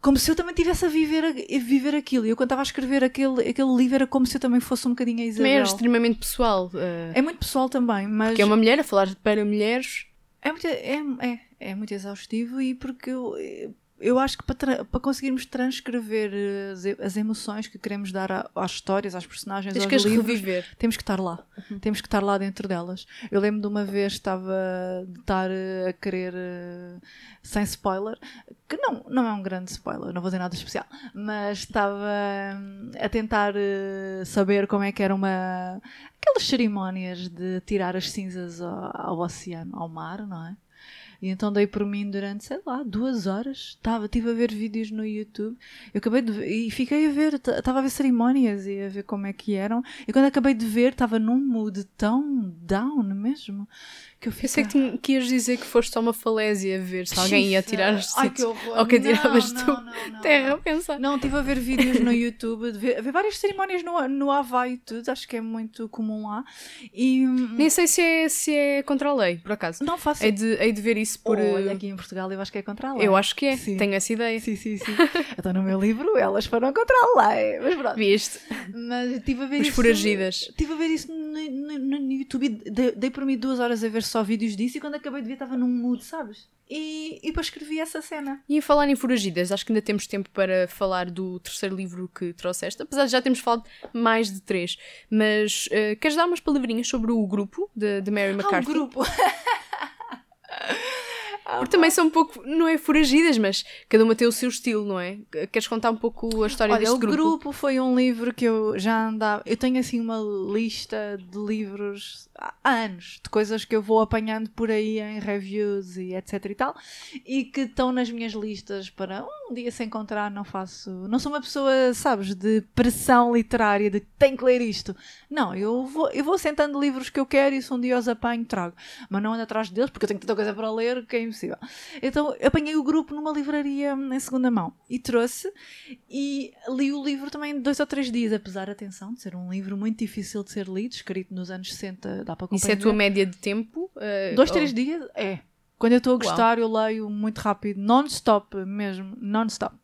como se eu também estivesse a viver, a, viver aquilo. E eu quando estava a escrever aquele, aquele livro era como se eu também fosse um bocadinho a Isabel. é extremamente pessoal. uh, É muito pessoal também, mas Porque é uma mulher a falar para mulheres. é muito, é, é, é muito exaustivo e porque eu, eh, eu acho que para, para conseguirmos transcrever eh, as, e- as emoções que queremos dar a- às histórias, às personagens, Tens aos que as livros, reviver. temos que estar lá. Temos que estar lá dentro delas. Eu lembro de uma vez estava de estar eh, a querer, eh, sem spoiler, que não, não é um grande spoiler, não vou dizer nada especial, mas estava hum, a tentar eh, saber como é que era uma. aquelas cerimónias de tirar as cinzas ao, ao oceano, ao mar, não é? E então dei por mim durante, sei lá, duas horas. Estava, estive a ver vídeos no YouTube. Eu acabei de ver, e fiquei a ver, estava a ver cerimónias e a ver como é que eram. E quando acabei de ver, estava num mood tão down mesmo. Que eu Pensei que, tinha- que ias dizer que foste a uma falésia ver se alguém ia tirar as Ai, que horror. Ou que Não, atiravas não, tu. não, não. Terra, pensa. Não, estive a ver vídeos no YouTube, de ver, a ver várias cerimónias no, no Havaí e tudo, acho que é muito comum lá. E hum, Nem sei se é, se é contra a lei, por acaso. não faço. Hei de, de ver isso por. Olha, eh, aqui em Portugal eu acho que é contra a lei. eu acho que é, Sim. tenho essa ideia. Sim, sim, sim. então no meu livro elas foram contra a lei. Mas pronto. Viste? Mas estive a ver Os isso. foragidas. Estive a ver isso no, no- no- no YouTube e dei, dei por mim duas horas a ver só vídeos disso e quando acabei de ver estava num mood, sabes? E, e depois escrevi essa cena. E em falar em foragidas, acho que ainda temos tempo para falar do terceiro livro que trouxeste, apesar de já termos falado mais de três. Mas eh, queres dar umas palavrinhas sobre o grupo de, de Mary Ah, o McCarthy? grupo. (laughs) Porque também são um pouco, não é foragidas, mas cada uma tem o seu estilo, não é? Queres contar um pouco a história Olha, deste o grupo? grupo foi um livro que eu já andava. Eu tenho assim uma lista de livros há anos, de coisas que eu vou apanhando por aí em reviews e etc e tal, e que estão nas minhas listas para um dia se encontrar. Não faço. Não sou uma pessoa, sabes, de pressão literária, de tenho que ler isto. Não, eu vou, eu vou sentando livros que eu quero e se um dia os apanho, trago. Mas não ando atrás deles porque eu tenho tanta coisa para ler que é impossível. Então apanhei o grupo numa livraria em segunda mão e trouxe e li o livro também dois ou três dias, apesar, atenção, de ser um livro muito difícil de ser lido, escrito nos anos 60, dá para Isso compreender. é a tua média de tempo? eh, Dois, ou- três dias? É. Quando eu estou a gostar, eu leio muito rápido, non-stop mesmo, non-stop.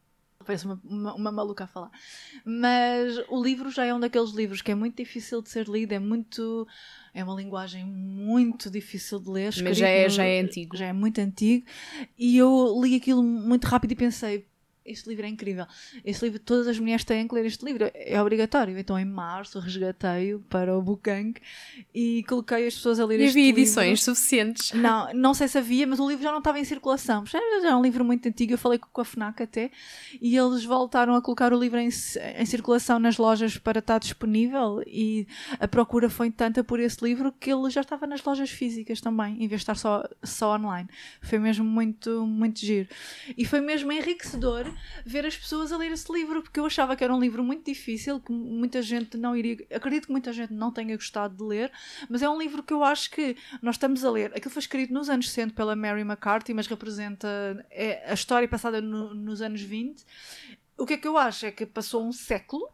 Parece uma, uma, uma maluca a falar. Mas o livro já é um daqueles livros que é muito difícil de ser lido, é muito. É uma linguagem muito difícil de ler. Mas já é, já é antigo. já é muito antigo, e eu li aquilo muito rápido e pensei. Este livro é incrível. Este livro, todas as mulheres têm que ler este livro, é obrigatório. Então, em março, resgatei-o para o Booking e coloquei as pessoas a ler E este havia livro. edições suficientes. Não, não sei se havia, mas o livro já não estava em circulação. Já é um livro muito antigo, eu falei com a FNAC até, e eles voltaram a colocar o livro em, em circulação nas lojas para estar disponível e a procura foi tanta por esse livro que ele já estava nas lojas físicas também, em vez de estar só, só online. Foi mesmo muito, muito giro. E foi mesmo enriquecedor ver as pessoas a ler esse livro, porque eu achava que era um livro muito difícil, que muita gente não iria. Acredito que muita gente não tenha gostado de ler, mas é um livro que eu acho que nós estamos a ler. Aquilo foi escrito nos anos 60 pela Mary McCarthy, mas representa é, a história passada no- nos anos 20. O que é que eu acho? É que passou um século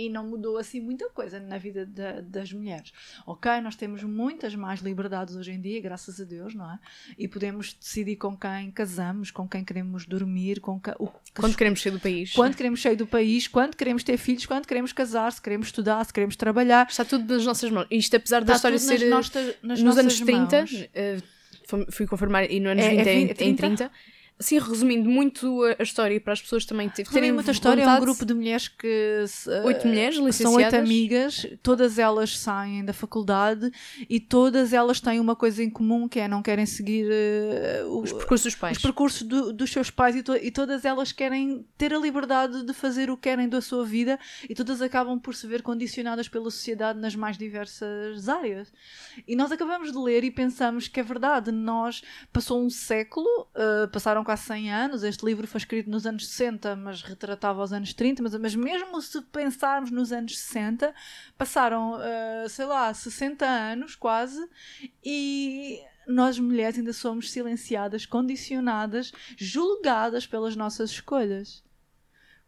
e não mudou assim muita coisa na vida da- das mulheres. Ok, nós temos muitas mais liberdades hoje em dia, graças a Deus, não é? E podemos decidir com quem casamos, com quem queremos dormir, com quem, o que Quando queremos sair do país. quando queremos sair do país, quando queremos ter filhos, quando queremos casar, se queremos estudar, se queremos trabalhar. Está tudo nas nossas mãos. Isto, apesar da Está história ser nossas- nos anos nossas 30, mãos. eh, fui- confirmar, e nos anos É- é 20 em, vi- é 30? em 30. Assim, resumindo muito a, história para as pessoas também terem muita história, é um grupo de mulheres que se- Oito mulheres que são oito licenciadas. amigas, todas elas saem da faculdade e todas elas têm uma coisa em comum que é não querem seguir eh, o- Os percursos dos pais. os percursos do- dos seus pais e, to- e todas elas querem ter a liberdade de fazer o que querem da sua vida e todas acabam por se ver condicionadas pela sociedade nas mais diversas áreas. E nós acabamos de ler e pensamos que é verdade, nós passou um século, uh, passaram quase 100 anos, este livro foi escrito nos anos 60, mas retratava os anos 30, mas, mas mesmo se pensarmos nos anos 60, passaram, uh, sei lá, 60 anos quase, e nós mulheres ainda somos silenciadas, condicionadas, julgadas pelas nossas escolhas.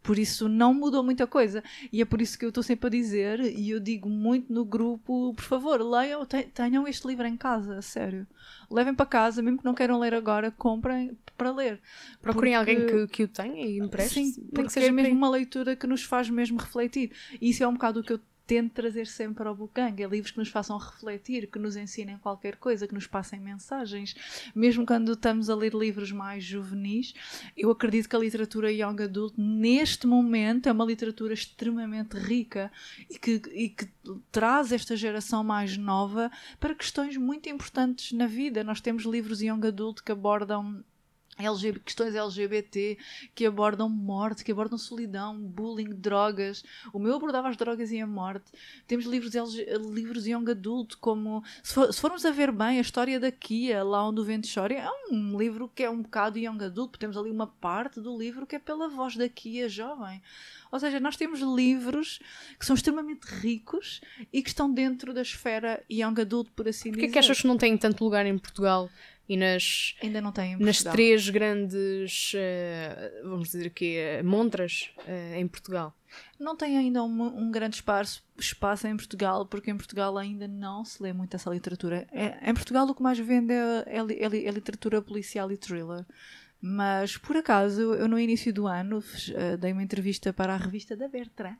Por isso não mudou muita coisa. E é por isso que eu estou sempre a dizer, e eu digo muito no grupo, por favor, leiam, te- tenham este livro em casa, sério. Levem para casa, mesmo que não queiram ler agora, comprem para ler. Procurem Porque- alguém que, que o tenha e empreste. Sim, que porque seja é mesmo uma leitura que nos faz mesmo refletir. E isso é um bocado o que eu tento trazer sempre ao Bukang. É livros que nos façam refletir, que nos ensinem qualquer coisa, que nos passem mensagens. Mesmo quando estamos a ler livros mais juvenis, eu acredito que a literatura young adult, neste momento, é uma literatura extremamente rica e que, e que traz esta geração mais nova para questões muito importantes na vida. Nós temos livros young adult que abordam LGBT, questões LGBT que abordam morte, que abordam solidão, bullying, drogas. O meu abordava as drogas e a morte. Temos livros, LG, livros young adult, como se, for, se, formos a ver bem a história da Kia, lá onde o vento chora, é um livro que é um bocado young adult. Temos ali uma parte do livro que é pela voz da Kia jovem. Ou seja, nós temos livros que são extremamente ricos e que estão dentro da esfera young adult, por assim Porquê dizer. Porquê que achas que não têm tanto lugar em Portugal e nas, Ainda não tem nas três grandes, uh, vamos dizer aqui, uh, montras uh, em Portugal? Não tem ainda um, um, grande espaço, espaço em Portugal, porque em Portugal ainda não se lê muito essa literatura. É, em Portugal o que mais vende é, é, é, é literatura policial e thriller. Mas, por acaso, eu no início do ano uh, dei uma entrevista para a revista da Bertrand,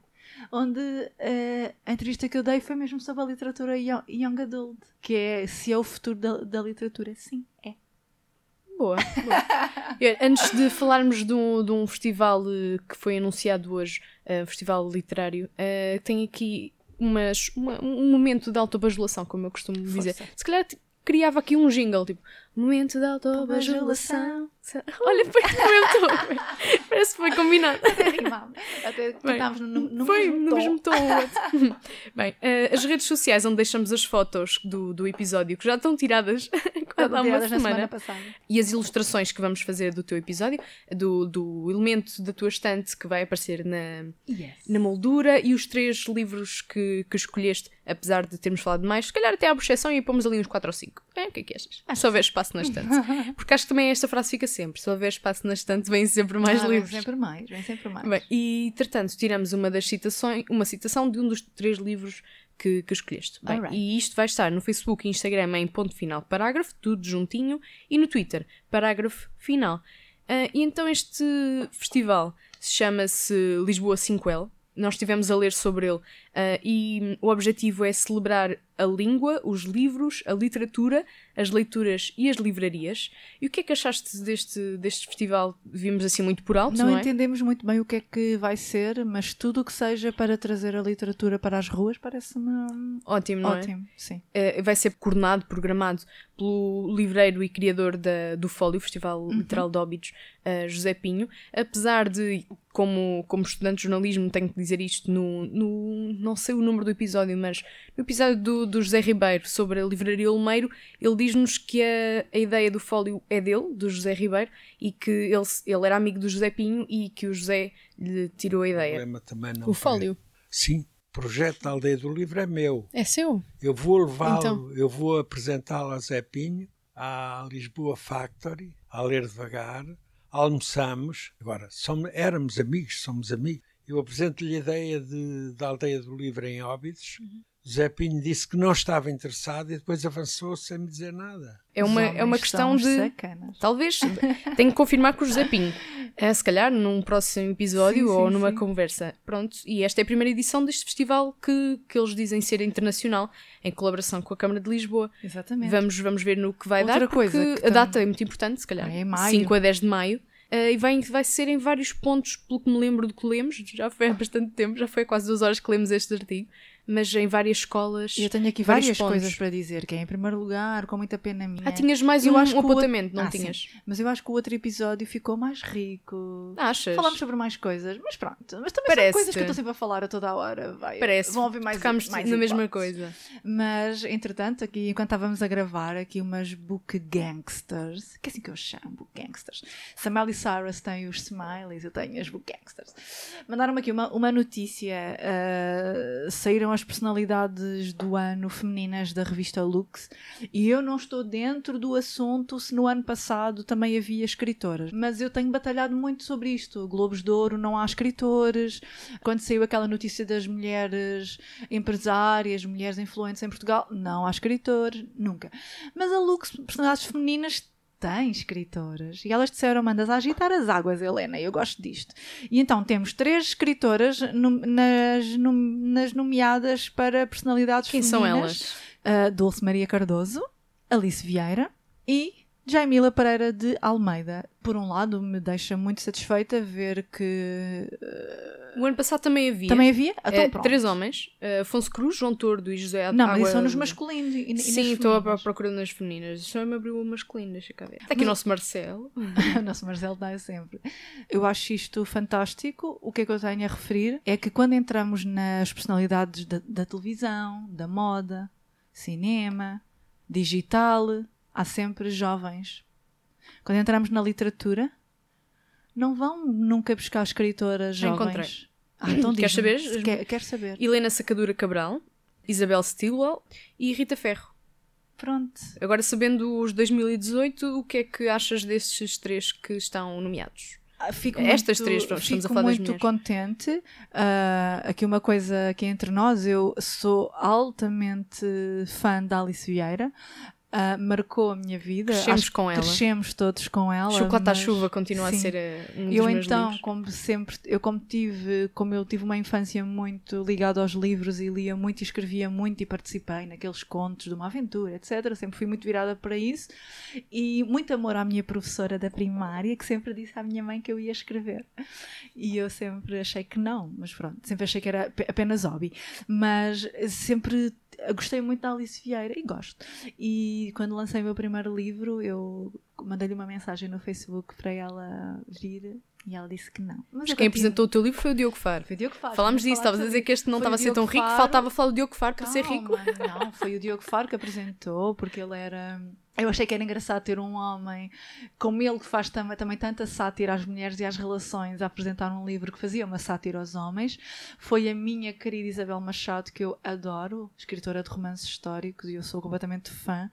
onde uh, a entrevista que eu dei foi mesmo sobre a literatura Young Adult, que é se é o futuro da, da literatura. Sim, é. Boa, boa. Antes de falarmos de um, de um festival eh, que foi anunciado hoje, uh, festival literário, uh, tem aqui umas, uma, um momento de autobajulação, como eu costumo Força. dizer. Se calhar criava aqui um jingle, tipo, momento da autobajulação. Olha, foi momento. Parece que foi combinado. Até rimava. Até cantámos no, no foi, mesmo no mesmo tom. (laughs) Bem, uh, as redes sociais onde deixamos as fotos do, do episódio, que já estão tiradas (laughs) há uma semana, semana passada. e as ilustrações que vamos fazer do teu episódio, do, do elemento da tua estante que vai aparecer na, yes. na moldura e os três livros que, que escolheste, apesar de termos falado mais, se calhar até à objeção e pomos ali uns 4 ou 5. É, o que é que achas? Se houver espaço na estante. (laughs) Porque acho que também esta frase fica sempre. Se houver espaço na estante, vem sempre mais ah, livros. Vem sempre mais, vem sempre mais. Bem, e, entretanto, tiramos uma das citações, uma citação de um dos três livros que, que escolheste. Bem, right. E isto vai estar no Facebook e Instagram em ponto final parágrafo, tudo juntinho, e no Twitter, parágrafo final. Uh, e então este festival chama-se Lisboa 5L. Nós estivemos a ler sobre ele uh, e o objetivo é celebrar a língua, os livros, a literatura, as leituras e as livrarias. E o que é que achaste deste, deste festival? Vimos assim muito por alto, não, não é? entendemos muito bem o que é que vai ser, mas tudo o que seja para trazer a literatura para as ruas parece-me ótimo, não ótimo, é? sim. Uh, vai ser coordenado, programado pelo livreiro e criador da, do Fólio, Festival Uhum. Literal de Óbidos, uh, José Pinho. Apesar de, como, como estudante de jornalismo, tenho que dizer isto no, no. Não sei o número do episódio, mas no episódio do, do José Ribeiro sobre a livraria Olmeiro, ele diz-nos que a, a ideia do Fólio é dele, do José Ribeiro, e que ele, ele era amigo do José Pinho e que o José lhe tirou a ideia. O, também não o Fólio? Sim, o projeto da Aldeia do Livro é meu. É seu? Eu vou levá-lo, Então. eu vou apresentá-lo a Zé Pinho, à Lisboa Factory, a ler devagar, almoçamos, agora somos, éramos amigos, somos amigos. Eu apresento-lhe a ideia de, da Aldeia do Livro em Óbidos. Uhum. Zé Pinho disse que não estava interessado e depois avançou sem me dizer nada. É uma, é uma questão de. Sacanas. Talvez. Tenho que confirmar com o José Pinho. É, se calhar num próximo episódio Sim, ou sim, numa sim. conversa. Pronto. E esta é a primeira edição deste festival que, que eles dizem ser internacional, em colaboração com a Câmara de Lisboa. Exatamente. Vamos, vamos ver no que vai Outra dar, porque coisa a data também- é muito importante, se calhar. É em maio. 5 a 10 de maio. Eh, e vai, vai ser em vários pontos, pelo que me lembro do que lemos, já foi há bastante tempo, já foi há quase duas horas que lemos este artigo, mas em várias escolas. E eu tenho aqui várias pontos. coisas para dizer, que é em primeiro lugar, com muita pena minha. Ah, tinhas mais Eu um, acho um que o outro- apontamento, não Ah, sim. tinhas? Mas eu acho que o outro episódio ficou mais rico. Achas? Falámos sobre mais coisas, mas pronto. Mas também Parece-te. são coisas que eu estou sempre a falar a toda a hora. Vai, Parece. Vão ouvir mais Tocámos mais na mesma coisa. Mas, entretanto, aqui, enquanto estávamos a gravar, aqui umas book gangsters, que é assim que eu chamo, book gangsters. Se a Miley Cyrus tem os smileys, eu tenho as book gangsters. Mandaram-me aqui uma, uma notícia. uh, saíram as personalidades do ano femininas da revista Lux e eu não estou dentro do assunto se no ano passado também havia escritoras. Mas eu tenho batalhado muito sobre isto. Globos de Ouro não há escritores. Quando saiu aquela notícia das mulheres empresárias, mulheres influentes em Portugal, não há escritores, nunca. Mas a Lux, personalidades femininas, tem escritoras. E elas disseram: mandas a agitar as águas, Helena, eu gosto disto. E então temos três escritoras no, nas, no, nas nomeadas para personalidades Quem femininas. são elas? Uh, Dulce Maria Cardoso, Alice Vieira e Jaimila Pereira de Almeida. Por um lado, me deixa muito satisfeita ver que O ano passado também havia. também havia. Então, eh, pronto. três homens: eh, Afonso Cruz, João Tordo e José Não, mas Água- são nos masculinos. E, e Sim, estou à procura nas femininas. Só me abriu o masculino, deixa cá ver. Está aqui Mas- o nosso Marcelo. (laughs) o nosso Marcelo dá sempre. Eu acho isto fantástico. O que é que eu tenho a referir é que quando entramos nas personalidades da, da televisão, da moda, cinema, digital, há sempre jovens. Quando entramos na literatura, não vão nunca buscar escritoras Já jovens. encontrei. Ah, então Queres saber? Quer, quero saber. Helena Sacadura Cabral, Isabel Stilwell e Rita Ferro. Pronto. Agora, sabendo os 2018, o que é que achas desses três que estão nomeados? Ah, Fico Estas muito, três, pronto, estamos a falar muito contente. Ah, aqui uma coisa aqui entre nós, eu sou altamente fã da Alice Vieira. Ah, marcou a minha vida. Crescemos Acho com ela. Crescemos todos com ela. Chocolate à mas- chuva continua a sim. ser eh, um dos eu então, livros. como sempre, eu como tive, como eu tive uma infância muito ligada aos livros e lia muito e escrevia muito e participei naqueles contos de uma aventura, etc. Sempre fui muito virada para isso e muito amor à minha professora da primária que sempre disse à minha mãe que eu ia escrever. E eu sempre achei que não, mas pronto, sempre achei que era ap- apenas hobby. Mas sempre gostei muito da Alice Vieira e gosto. E quando lancei o meu primeiro livro, eu mandei-lhe uma mensagem no Facebook para ela vir e ela disse que não. Mas Mas quem apresentou o teu livro foi o Diogo Faro. Foi o Diogo Faro. Falámos disso, estavas a dizer que este não estava a ser tão Diogo rico, Faro. faltava falar do Diogo Faro para ser rico. Calma, Não, foi o Diogo Faro que apresentou, porque ele era. Eu achei que era engraçado ter um homem como ele que faz também, também tanta sátira às mulheres e às relações a apresentar um livro que fazia uma sátira aos homens. Foi a minha querida Isabel Machado, que eu adoro, escritora de romances históricos, e eu sou completamente fã.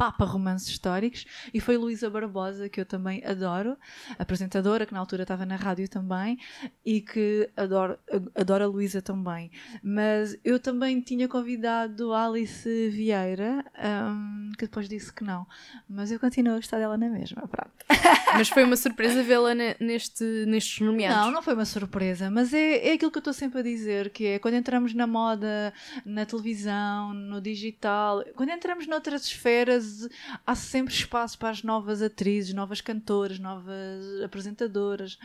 Papa romances históricos e foi Luísa Barbosa que eu também adoro, apresentadora que na altura estava na rádio também e que adoro, adoro a Luísa também. Mas eu também tinha convidado Alice Vieira, hum, que depois disse que não. Mas eu continuo a gostar dela na mesma. Pronto. (laughs) Mas foi uma surpresa vê-la ne- neste, nestes nomeados. Não, não foi uma surpresa, mas é, é aquilo que eu estou sempre a dizer, que é quando entramos na moda, na televisão, no digital, quando entramos noutras esferas, há sempre espaço para as novas atrizes, novas cantoras, novas apresentadoras.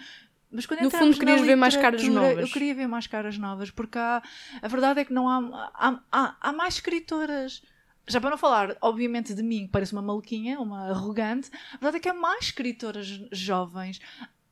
Mas quando No fundo, querias ver mais caras novas. Eu queria ver mais caras novas, porque há, a verdade é que não há, há, há, há mais escritoras. Já para não falar, obviamente, de mim, que parece uma maluquinha, uma arrogante, a verdade é que há mais escritoras jovens.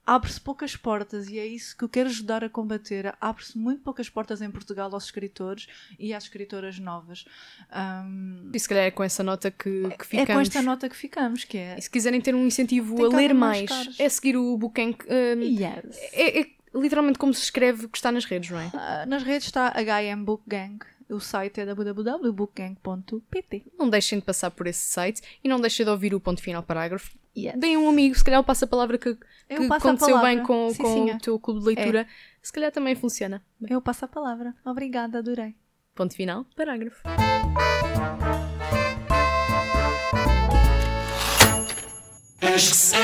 Abre-se poucas portas e é isso que eu quero ajudar a combater. Abre-se muito poucas portas em Portugal aos escritores e às escritoras novas. Ahm, E se calhar é com essa nota que, que ficamos. é com esta nota que ficamos, que é. E se quiserem ter um incentivo Tem a ler mais é seguir o Booking. hum, Yes. é, é literalmente como se escreve que está nas redes, não é? Ah, nas redes está HM Book Gang. O site é www.bookgang.pt. Não deixem de passar por esse site e não deixem de ouvir o ponto final parágrafo. Yes. Deem um amigo, se calhar eu passo a palavra que, que aconteceu palavra. bem com, Sim, com sim, é. o teu clube de leitura. Se calhar também funciona. Eu passo a palavra. Obrigada, adorei. Ponto final, parágrafo. Acho que se.